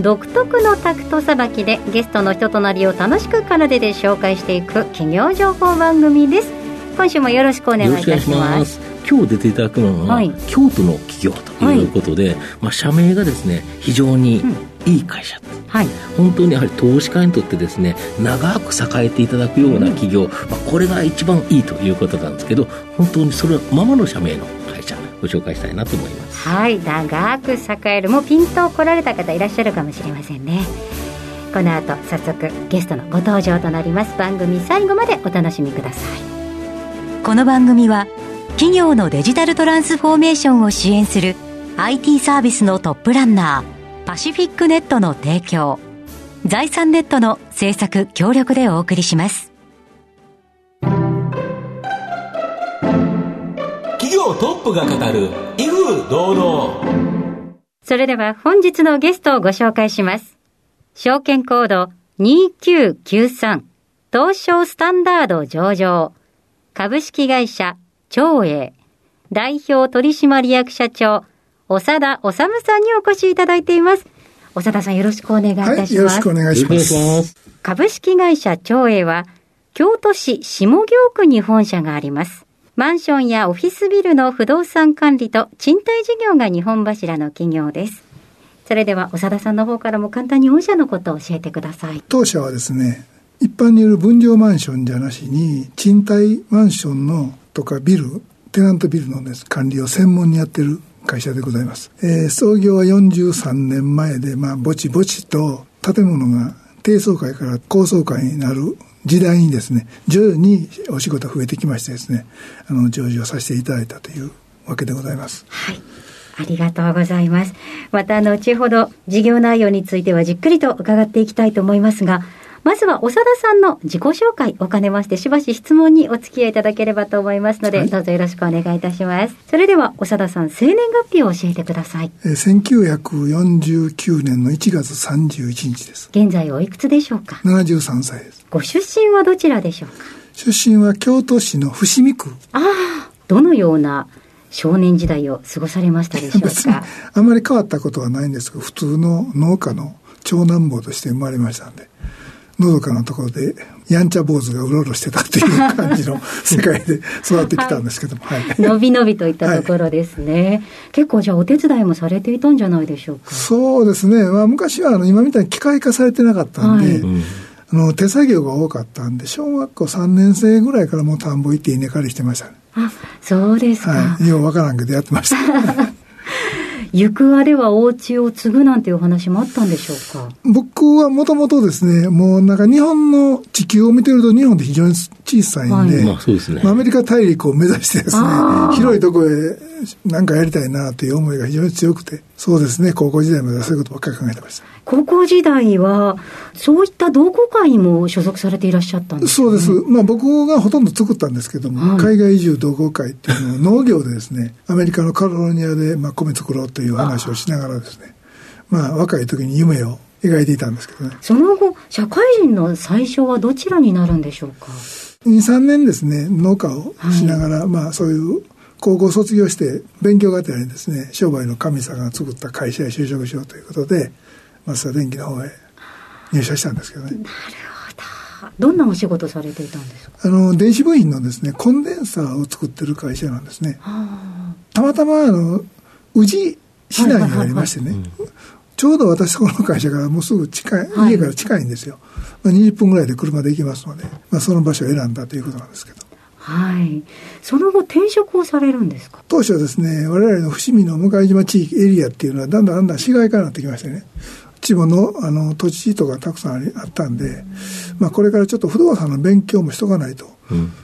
独特のタクトさばきでゲストの人となりを楽しく奏でで紹介していく企業情報番組です。今週もよろしくお願いいたします。今日出ていただくのは、はい、京都の企業ということで、はい、まあ、社名がですね非常にいい会社、うんはい、本当にやはり投資家にとってですね長く栄えていただくような企業、うん、まあ、これが一番いいということなんですけど本当にそれままの社名のご紹介したいなと思います。はい長く栄えるもうピンと来られた方いらっしゃるかもしれませんね。この後早速ゲストのご登場となります。番組最後までお楽しみください。この番組は企業のデジタルトランスフォーメーションを支援する IT サービスのトップランナーパシフィックネットの提供財産ネットの制作協力でお送りします企業トップが語る威風堂々それでは本日のゲストをご紹介します証券コード2993東証スタンダード上場株式会社長英代表取締役社長長田治さんにお越しいただいています。長田さんよろしくお願いいたします。はい、よろしくお願いします。株式会社長英は京都市下京区に本社があります。マンションやオフィスビルの不動産管理と賃貸事業が日本柱の企業です。それでは長田さんの方からも簡単に御社のことを教えてください。当社はですね、一般による分譲マンションじゃなしに、賃貸マンションのとかビル、テナントビルの、ね、管理を専門にやってる会社でございます。えー、創業は43年前で、まあ、ぼちぼちと建物が低層階から高層階になる時代にですね、徐々にお仕事増えてきましてですね、あの、上場させていただいたというわけでございます。はい。ありがとうございます。また、後ほど事業内容についてはじっくりと伺っていきたいと思いますが、まずは長田さんの自己紹介を兼ねまして、しばし質問にお付き合いいただければと思いますので、はい、どうぞよろしくお願いいたします。それでは、長田さん、生年月日を教えてください。えー、1949年の1月31日です。現在おいくつでしょうか ?73 歳です。ご出身はどちらでしょうか？出身は京都市の伏見区。ああ、どのような少年時代を過ごされましたでしょうか？あまり変わったことはないんですが、普通の農家の長男坊として生まれましたんで。のどかなところでやんちゃ坊主がうろうろしてたっていう感じの 世界で育ってきたんですけども、はい、のびのびといったところですね、はい、結構じゃあお手伝いもされていたんじゃないでしょうか？そうですね、まあ、昔はあの今みたいに機械化されてなかったんで、はい。あの手作業が多かったんで小学校3年生ぐらいからもう田んぼ行って稲刈りしてましたね。あそうですか、はい、ようわからんけどやってました 行くあではお家を継ぐなんていう話もあったんでしょうか？僕はもともとですね、もうなんか日本の地球を見てると日本って非常に小さいんで、はい、まあアメリカ大陸を目指してですね、広いところへなんかやりたいなという思いが非常に強くて、そうですね、高校時代まではそういうことばっかり考えてました。高校時代は、そういった同好会にも所属されていらっしゃったんです、ね、そうです。まあ僕がほとんど作ったんですけども、はい、海外移住同好会っていうのを農業でですね、アメリカのカリフォルニアでまあ米作ろうという話をしながらですね、まあ若い時に夢を描いていたんですけどね。その後、社会人の最初はどちらになるんでしょうか ?2、3年ですね、農家をしながら、はい、まあそういう高校卒業して勉強がてらにですね、商売の神様が作った会社へ就職しようということで、増田電機の方へ入社したんですけどね。なるほど。どんなお仕事されていたんですか？あの、電子部品のですね、コンデンサーを作ってる会社なんですね。たまたま、あの、宇治市内にありましてね、ちょうど私この会社からもうすぐ近い、家から近いんですよ。まあ、20分ぐらいで車で行きますので、まあ、その場所を選んだということなんですけど。はい。その後転職をされるんですか？当初はですね、我々の伏見の向島地域エリアっていうのはだんだんだんだん市街化になってきましてね。地ものあの土地とかたくさんありあったんで、まあ、これからちょっと不動産の勉強もしとかないと、うん、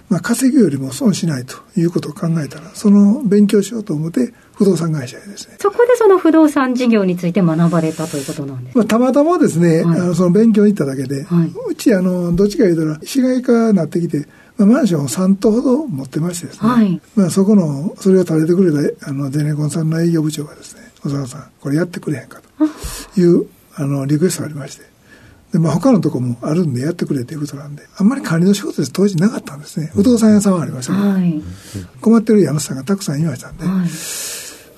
まあ、稼ぎよりも損しないということを考えたらその勉強しようと思って不動産会社ですね。そこでその不動産事業について学ばれたということなんですまあ、たまたまですね、はい、あのその勉強に行っただけで、はい、うちあのどっちか言うたら市街化になってきてまあ、マンションを3棟ほど持ってましてですね、はい、まあ、そこの、それを垂れてくれたあのゼネコンさんの営業部長がですね、小沢さん、これやってくれへんかという、あの、リクエストがありまして、で、まあ、他のとこもあるんでやってくれということなんで、あんまり管理の仕事です当時なかったんですね。不動産屋さんはありました。けど、はい、困ってる家主さんがたくさんいましたんで、はい、ま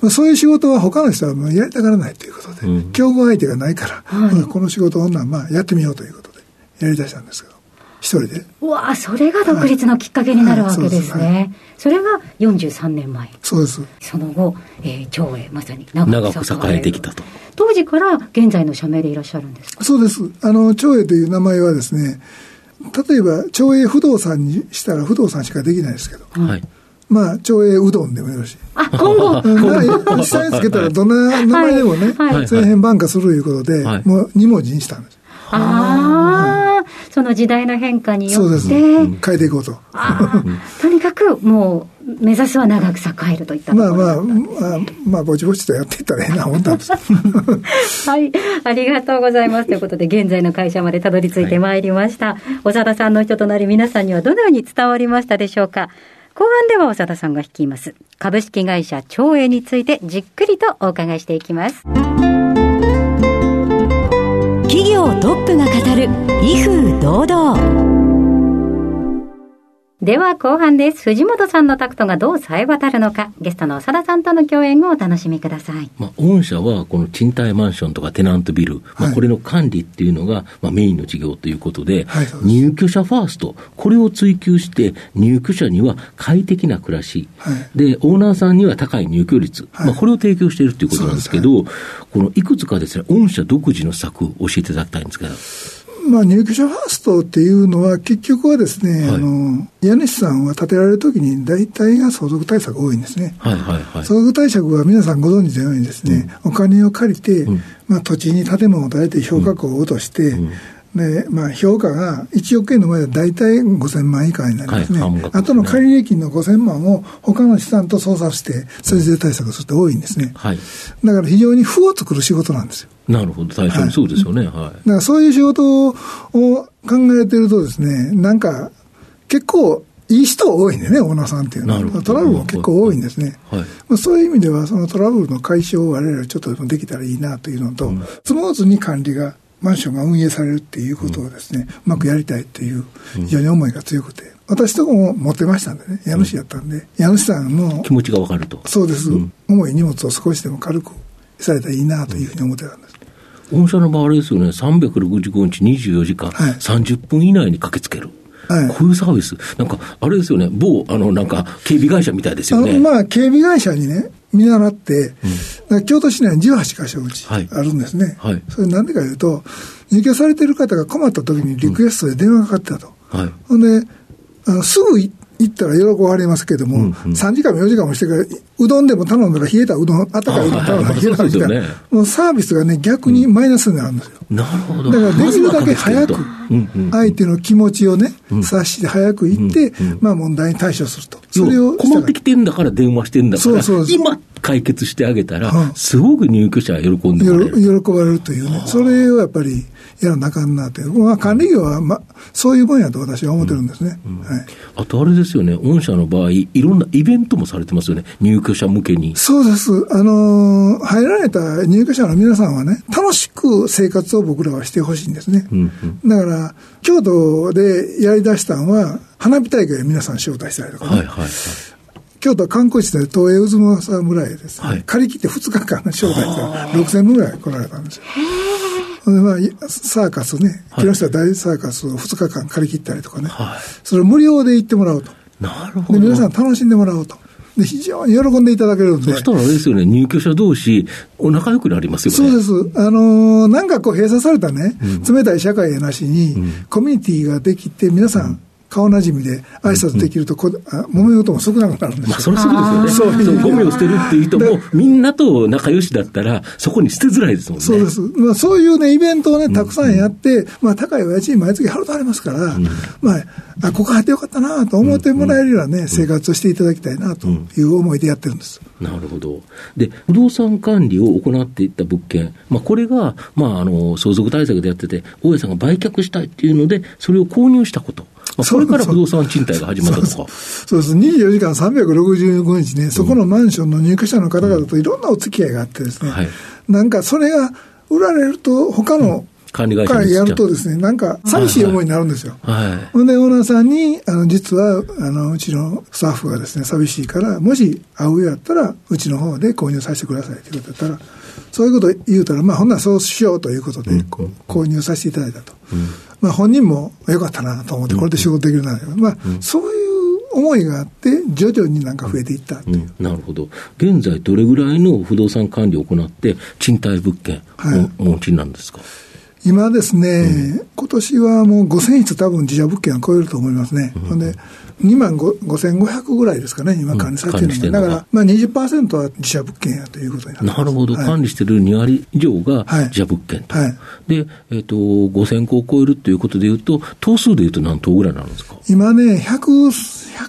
あ、そういう仕事は他の人はもうやりたがらないということで、うん、競合相手がないから、はい、この仕事をまあやってみようということでやりだしたんですけど、一人で？うわそれが独立のきっかけになるわけですね。それが43年前。そうです。その後、えー、長英、まさに長く栄えてきたと。当時から現在の社名でいらっしゃるんですか？そうです。あの、長英という名前はですね、例えば、長英不動産にしたら不動産しかできないですけど。はい。まあ、長英うどんでもよろしい。あ、今後実際につけたらどんな名前でもね、はいはい、千変万化するということで、はい、もう2文字にしたんです。ああ、その時代の変化によって。変えていこうと。とにかくもう、目指すは長く栄えるといったまあまあ、まあ、まあ、ぼちぼちとやっていったらええな、思ったんです。はい、ありがとうございます。ということで、現在の会社までたどり着いてまいりました。はい、長田さんの人となり、皆さんにはどのように伝わりましたでしょうか。後半では長田さんが率います株式会社長英についてじっくりとお伺いしていきます。トップが語る威風堂々。では後半です。藤本さんのタクトがどう冴え渡るのか、ゲストの長田さんとの共演をお楽しみください。まあ、御社はこの賃貸マンションとかテナントビル、まあ、これの管理っていうのが、まあ、メインの事業ということで、はい、入居者ファースト、これを追求して、入居者には快適な暮らし、はい、で、オーナーさんには高い入居率、はい、まあ、これを提供しているということなんですけど、このいくつかですね、御社独自の策を教えていただきたいんですけど。まあ、入居者ファーストっていうのは、結局はですね、はい、あの家主さんは建てられるときに、大体が相続対策が多いんですね。はいはいはい、相続対策は皆さんご存知のようにですね、うん、お金を借りて、うん、まあ、土地に建物を建てて評価額を落として、うんで、まあ、評価が1億円の場合は大体5000万以下になりますね。はい、あとの借入金の5000万を他の資産と操作して、それで対策するって多いんですね。はい、だから非常に負を作る仕事なんですよ。なるほど、最初にそうですよね。はい。だからそういう仕事を考えてるとですね、なんか、結構、いい人多いんでね、オーナーさんっていうのは。トラブルも結構多いんですね。はい、まあ、そういう意味では、そのトラブルの解消を我々ちょっとできたらいいなというのと、うん、スムーズに管理がマンションが運営されるっていうことをですね、うまくやりたいっていう非常に思いが強くて、私とこも持ってましたんでね、家主やったんで、家主さんの気持ちがわかると。そうです、重い荷物を少しでも軽くされたらいいなというふうに思ってたんです。御社の場合ですよね、365日24時間、はい、30分以内に駆けつける。はい、こういうサービス、なんか、あれですよね、某、あの、なんか、警備会社みたいですよね。まあ、警備会社にね、見習って、うん、京都市内に18箇所うちあるんですね。はい。それなんでかいうと、入居されてる方が困った時にリクエストで電話がかかってたと。うん、はい。ほんで、あのすぐ行ったら喜ばれますけども、うんうん、3時間も4時間もしてから、うどんでも頼んだら冷えたうどん、あったかいうどん頼んだら冷えたうどん、ね、もうサービスがね、逆にマイナスになるんですよ。うん、なるほど。だからできるだけ早く、相手の気持ちをね、察して早く行って、まあ問題に対処すると。それを。困ってきてんだから電話してんだから、そうそう今解決してあげたら、すごく入居者は喜んで喜ばれるというね。それをやっぱり、やらなあかんなという、まあ、管理業は、ま、そういう分野と私は思ってるんですね、はい、あとあれですよね、御社の場合、いろんなイベントもされてますよね、入居者向けに。そうです、あのー、入られた入居者の皆さんはね、楽しく生活を僕らはしてほしいんですね、うんうん、だから、京都でやりだしたのは、花火大会を皆さん招待したりとかね。はいはいはい京都観光地で東映渦政村へですね、はい、借り切って2日間招待して6000分ぐらい来られたんですよ。まあ、サーカスね、木下大サーカスを2日間借り切ったりとかね、はい、それを無料で行ってもらうと。なるほど。で、皆さん楽しんでもらおうと。で、非常に喜んでいただけるんで。そしたらあれですよね、入居者同士、お仲良くなりますよね。そうです。あのー、なんかこう閉鎖されたね、うん、冷たい社会やなしに、うん、コミュニティができて、皆さん、顔なじみで挨拶できるとこ、うん、揉め事も少なくなるんですよ。まあ、それそうですよね。そう、ゴミを捨てるっていう人も、みんなと仲良しだったら、そこに捨てづらいですもんね。そうです。まあ、そういうね、イベントをね、たくさんやって、うん、まあ、高いお家賃毎月払うとありますから、うん、まあ、あ、ここ入ってよかったなと思ってもらえるようなね、生活をしていただきたいなという思いでやってるんです。なるほど。で、不動産管理を行っていった物件、まあ、これが、まあ、あの、相続対策でやってて、大家さんが売却したいっていうので、それを購入したこと。まあ、それから不動産賃貸が始まったとか。そうです。24時間365日ね、そこのマンションの入居者の方々といろんなお付き合いがあってですね、はい、なんかそれが売られると、他の、管理会社やるとですね、なんか寂しい思いになるんですよ。はい。ほんで、オーナーさんに、あの、実は、あの、うちのスタッフがですね、寂しいから、もし会うようやったら、うちの方で購入させてくださいってことだったら、そういうこと言うたら、まあ、ほんならそうしようということで、購入させていただいたと。うん、まあ、本人もよかったなと思って、これで仕事できるな、うん、まあ、そういう思いがあって、徐々になんか増えていった、う。ん、なるほど。現在、どれぐらいの不動産管理を行って、賃貸物件お持ちなんですか、はい今ですね、うん、今年はもう5000室多分自社物件は超えると思いますね。うん、で、2万5500ぐらいですかね、今管理されてるのが、うん、だから、まあ20%は自社物件やということにななるほど、はい、管理してる2割以上が自社物件と。はい、で、えっ、ー、と、5000戸を超えるということでいうと、棟数でいうと何棟ぐらいなんですか？今ね、100、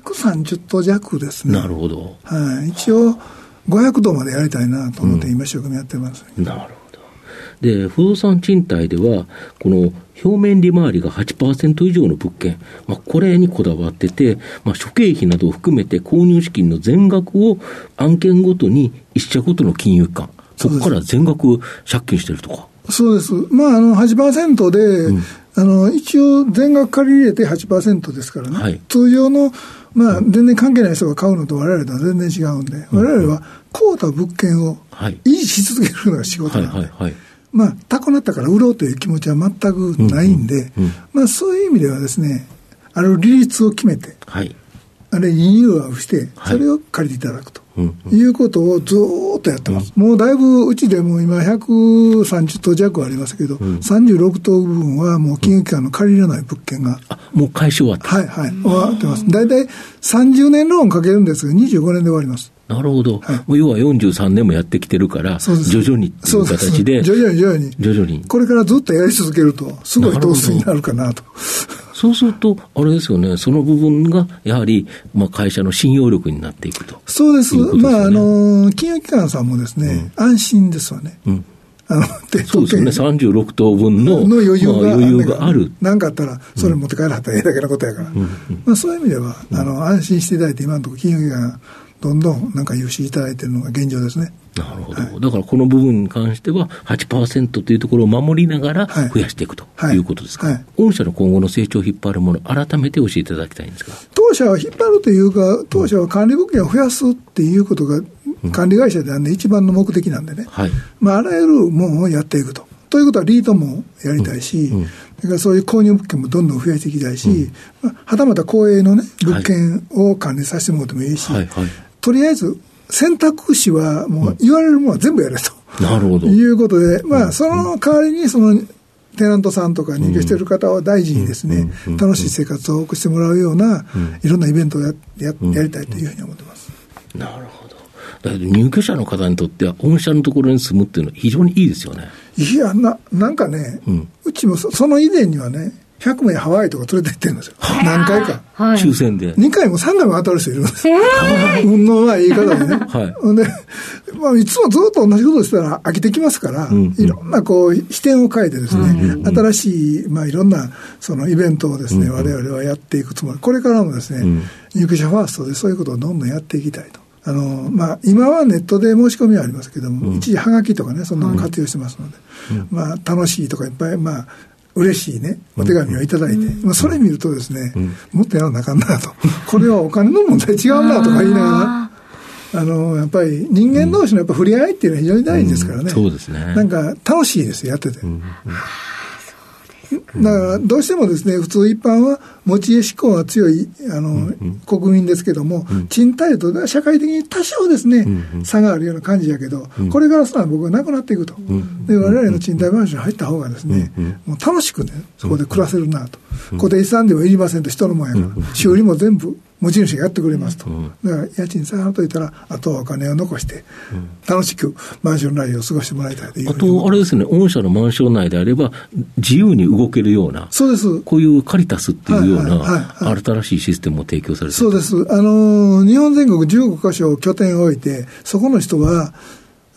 130棟弱ですね。なるほど。はい。一応、500棟までやりたいなと思って今一生懸命やってます、ね、なるほど。で、不動産賃貸では、この表面利回りが8%以上の物件、まあ、これにこだわってて、まあ、諸経費などを含めて購入資金の全額を案件ごとに一社ごとの金融機関、そこから全額借金してるとか。そうです。まあ、あの、8%で、うん、あの、一応全額借り入れて8%ですからね。はい、通常の、まあ、全然関係ない人が買うのと我々とは全然違うんで、我々は買うた物件を維持し続けるのが仕事なんで。はいはいはいまあ、高なったから売ろうという気持ちは全くないんで、まあ、そういう意味ではですね、ある利率を決めて、はい、あれ、リニューアルして、それを借りていただくと。いうことをずっとやってます、うん、もうだいぶうちでも今、130棟弱ありますけど、うん、36棟分はもう金融機関の借りれない物件が、あもう返し終わった、はいはい、終わってます、大体30年ローンかけるんですが、25年で終わります。なるほど、はい、要は43年もやってきてるから、徐々にっていう形で、徐々に徐々に、徐々に。これからずっとやり続けると、すごい投資になるかなと。そうすると、あれですよね、その部分がやはり、まあ、会社の信用力になっていくと。そうです、ね、まああの、金融機関さんもですね、うん、安心ですわね。うん。あの そうですよね、36等分のの余裕が,、まあ、余裕がある。なんかあったら、それ持って帰らはったらええだけのことやから、うん。まあ、そういう意味では、あの安心していただいて、今のところ金融機関どんどんなんか融資いただいているのが現状ですね。なるほど、はい、だからこの部分に関しては8%というところを守りながら増やしていくとい。うことですか、はい。はい、御社の今後の成長を引っ張るもの、改めて教えていただきたいんですが。当社は引っ張るというか、当社は管理物件を増やすっていうことが、管理会社ではね、一番の目的なんでね、はい、まあ、あらゆるものをやっていくと。ということは、リートもやりたいし、うん。うん、それからそういう購入物件もどんどん増やしていきたいし、うん。まあ、はたまた公営のね、物件を管理させてもらってもいいし、はいはいとりあえず選択肢はもう言われるものは全部やれと。なるほど。いうことで、まあ、その代わりに、その、テナントさんとか入居している方は大事にですね、楽しい生活を送してもらうような、いろんなイベントをやややりたいというふうに思ってます。なるほど。だけど入居者の方にとっては、御社のところに住むっていうのは非常にいいですよね。いや、な、なんかね、うん、うちもその以前にはね、100名ハワイとか連れて行ってるんですよ。何回か。はい、抽選で。2回も3回も当たる人いるんですよ。運のない言い方でね。はい。で、まあ、いつもずっと同じことしたら飽きてきますから、うん、いろんなこう、視点を変えてですね、新しい、まあ、いろんな、そのイベントをですね、我々はやっていくつもり。これからもですね、うん、入居者ファーストでそういうことをどんどんやっていきたいと。あの、まあ、今はネットで申し込みはありますけども、うん、一時はがきとかね、そんなの活用してますので、うん、まあ、楽しいとかいっぱい、まあ、嬉しいね、お手紙をいただいて、うん、まあ、それ見るとですね、うん、もっとやらなあかんなと、これはお金の問題違うなとか言いながら、あの、やっぱり人間同士のやっぱ触れ合いっていうのは非常に大事ですからね。そうですね。なんか楽しいですやってて。だからどうしてもですね、普通一般は持ち家志向が強いあの、うんうん、国民ですけども、うん、賃貸と社会的に多少ですね、うんうん、差があるような感じやけど、うん、これからさ僕はなくなっていくと、うん、で我々の賃貸マンションに入った方がですね、うんうん、もう楽しくね、そこで暮らせるなと、固定資産ではいりませんと、人のもんやから、修理も全部持ち主がやってくれますと、だから家賃下がっといたら、あとはお金を残して、楽しくマンション内を過ごしてもらいたいというあと、あれですね、御社のマンション内であれば、自由に動けるような、そうです。こういうカリタスっていうような、新しいシステムを提供されてそうです、あの日本全国15か所拠点を置いて、そこの人は、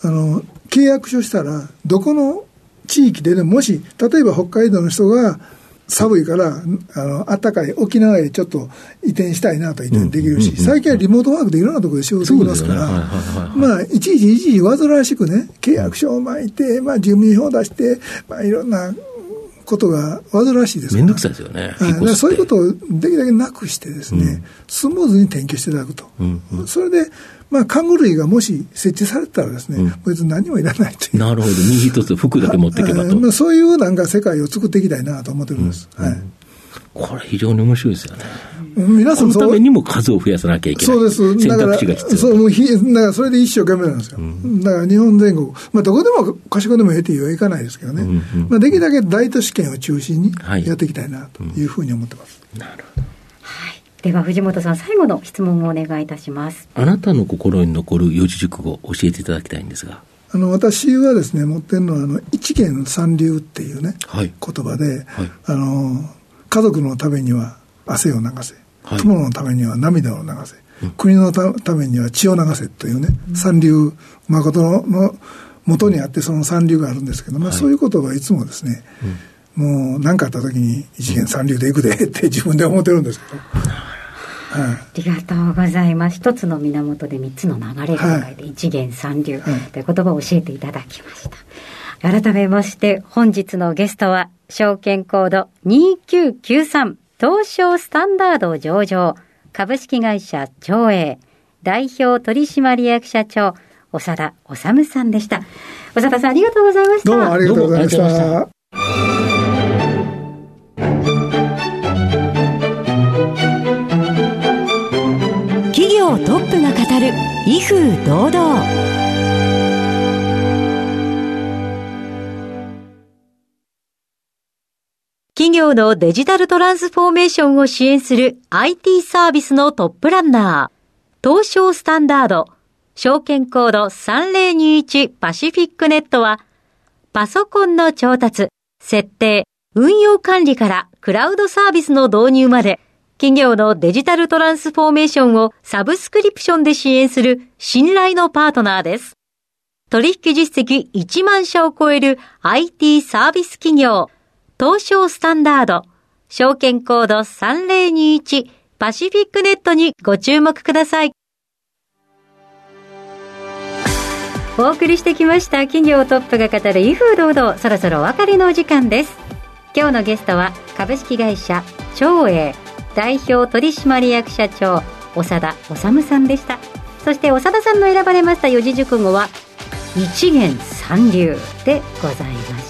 あの契約書したら、どこの地域でね、もし、例えば北海道の人が寒いから、あの、暖かい沖縄へちょっと移転したいなと移転できるし、最近はリモートワークでいろんなところで仕事できますから、まあ、いちいちい。ちいち煩わしくね、契約書を巻いて、まあ、住民票を出して、まあ、いろんなことが煩わしいです。めんどくさいですよね。はい、そういうことをできるだけなくしてですね、うん、スムーズに転居していただくと。うんうん、それで、まあ、看護類がもし設置されたらですね、うん、別に何もいらないという。なるほど。身一つ服だけ持っていけばと。まあ、そういうなんか世界を作っていきたいなと思ってるんです。はい。これ非常に面白いですよね。皆さんそのためにも数を増やさなきゃいけない。そうです。選択肢が必要。そう、もうひ、だからそれで一生懸命なんですよ。うん、だから日本全国、まあどこでも賢でもええというはいかないですけどね。うんうん、まあできるだけ大都市圏を中心にやっていきたいなというふうに思ってます。はい、なるほど。では藤本さん最後の質問をお願いいたしますあなたの心に残る四字熟語を教えていただきたいんですがあの私はですね持ってるのはあの一元三流っていうね、はい、言葉で、はい、あの家族のためには汗を流せ、はい、友のためには涙を流せ、うん、国のためには血を流せというね、うん、三流誠の元にあってその三流があるんですけど、まあ、そういうことはいつもですね、うん、もう何かあった時に一元三流でいくで って自分で思ってるんですけど。ありがとうございます。一つの源で三つの流れが書い。て、一元三流という言葉を教えていただきました。改めまして、本日のゲストは、証券コード2993東証スタンダード上場株式会社長英代表取締役社長長田治さんでした。長田さんありがとうございました。どうもありがとうございました。業トップが語る威風堂々企業のデジタルトランスフォーメーションを支援する IT サービスのトップランナー、東証スタンダード、証券コード3021パシフィックネットは、パソコンの調達、設定、運用管理からクラウドサービスの導入まで、企業のデジタルトランスフォーメーションをサブスクリプションで支援する信頼のパートナーです。取引実績1万社を超える IT サービス企業、東証スタンダード、証券コード3021パシフィックネットにご注目ください。お送りしてきました企業トップが語る威風堂々、そろそろお別れのお時間です。今日のゲストは株式会社長英代表取締役社長長田治さんでしたそして長田さんの選ばれました四字熟語は一元三流でございました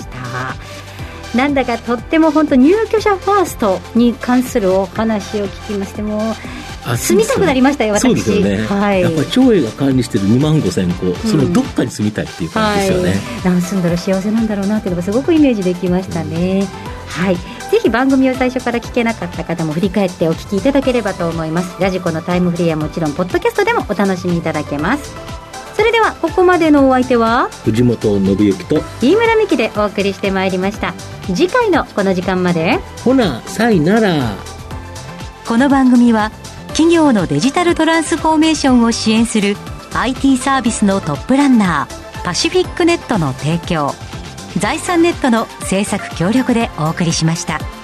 なんだかとっても本当入居者ファーストに関するお話を聞きましても住みたくなりましたよ、私。そうですよね。はい。やっぱり長英が管理してる2万5千戸、そのどっかに住みたいっていう感じですよね。はい、何住んだら幸せなんだろうなっていうのがすごくイメージできましたね。うんはい。ぜひ番組を最初から聞けなかった方も振り返ってお聞きいただければと思います。ラジコのタイムフリーはもちろん、ポッドキャストでもお楽しみいただけます。それでは、ここまでのお相手は、藤本信之と、飯村美希でお送りしてまいりました。次回のこの時間まで、ほな、さいなら。この番組は、企業のデジタルトランスフォーメーションを支援する IT サービスのトップランナー、パシフィックネットの提供、財産ネットの制作協力でお送りしました。